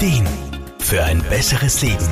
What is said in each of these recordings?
Ideen für ein besseres Leben.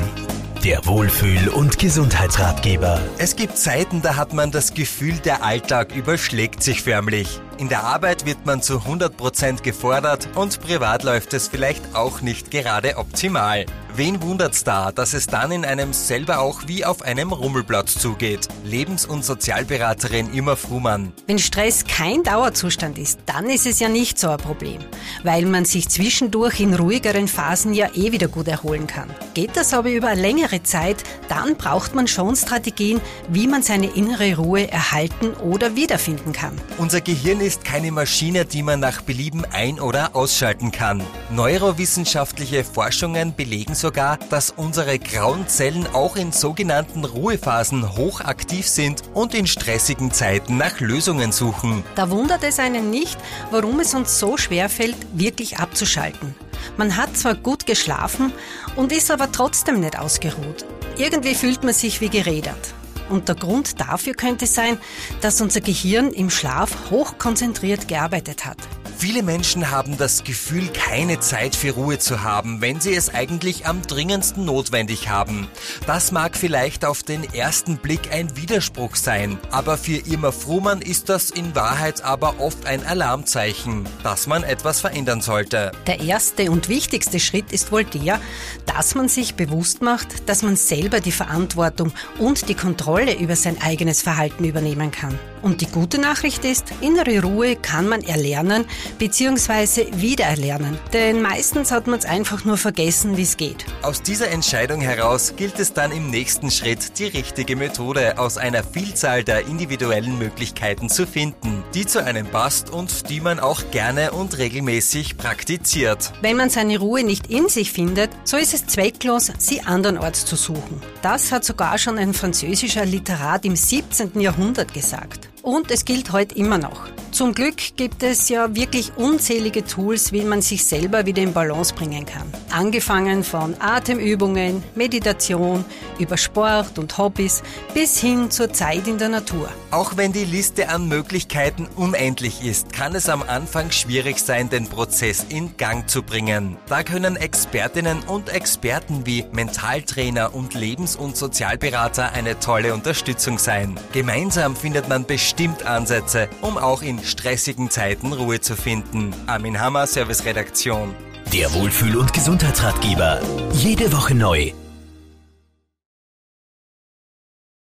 Der Wohlfühl- und Gesundheitsratgeber. Es gibt Zeiten, da hat man das Gefühl, der Alltag überschlägt sich förmlich. In der Arbeit wird man zu 100% gefordert und privat läuft es vielleicht auch nicht gerade optimal. Wen wundert's da, dass es dann in einem selber auch wie auf einem Rummelplatz zugeht? Lebens- und Sozialberaterin Irma Frumann. Wenn Stress kein Dauerzustand ist, dann ist es ja nicht so ein Problem, weil man sich zwischendurch in ruhigeren Phasen ja eh wieder gut erholen kann. Geht das aber über eine längere Zeit, dann braucht man schon Strategien, wie man seine innere Ruhe erhalten oder wiederfinden kann. Unser Gehirn ist keine Maschine, die man nach Belieben ein- oder ausschalten kann. Neurowissenschaftliche Forschungen belegen sogar, dass unsere grauen Zellen auch in sogenannten Ruhephasen hochaktiv sind und in stressigen Zeiten nach Lösungen suchen. Da wundert es einen nicht, warum es uns so schwer fällt, wirklich abzuschalten. Man hat zwar gut geschlafen und ist aber trotzdem nicht ausgeruht. Irgendwie fühlt man sich wie gerädert. Und der Grund dafür könnte sein, dass unser Gehirn im Schlaf hochkonzentriert gearbeitet hat. Viele Menschen haben das Gefühl, keine Zeit für Ruhe zu haben, wenn sie es eigentlich am dringendsten notwendig haben. Das mag vielleicht auf den ersten Blick ein Widerspruch sein, aber für Irma Fruhmann ist das in Wahrheit aber oft ein Alarmzeichen, dass man etwas verändern sollte. Der erste und wichtigste Schritt ist wohl der, dass man sich bewusst macht, dass man selber die Verantwortung und die Kontrolle über sein eigenes Verhalten übernehmen kann. Und die gute Nachricht ist, innere Ruhe kann man erlernen bzw. wiedererlernen. Denn meistens hat man es einfach nur vergessen, wie es geht. Aus dieser Entscheidung heraus gilt es dann im nächsten Schritt, die richtige Methode aus einer Vielzahl der individuellen Möglichkeiten zu finden, die zu einem passt und die man auch gerne und regelmäßig praktiziert. Wenn man seine Ruhe nicht in sich findet, so ist es zwecklos, sie andernorts zu suchen. Das hat sogar schon ein französischer Literat im 17. Jahrhundert gesagt. Und es gilt heute immer noch. Zum Glück gibt es ja wirklich unzählige Tools, wie man sich selber wieder in Balance bringen kann. Angefangen von Atemübungen, Meditation, über Sport und Hobbys bis hin zur Zeit in der Natur. Auch wenn die Liste an Möglichkeiten unendlich ist, kann es am Anfang schwierig sein, den Prozess in Gang zu bringen. Da können Expertinnen und Experten wie Mentaltrainer und Lebens- und Sozialberater eine tolle Unterstützung sein. Gemeinsam findet man bestimmt Ansätze, um auch in stressigen Zeiten Ruhe zu finden. Armin Hammer, Serviceredaktion. Der Wohlfühl- und Gesundheitsratgeber. Jede Woche neu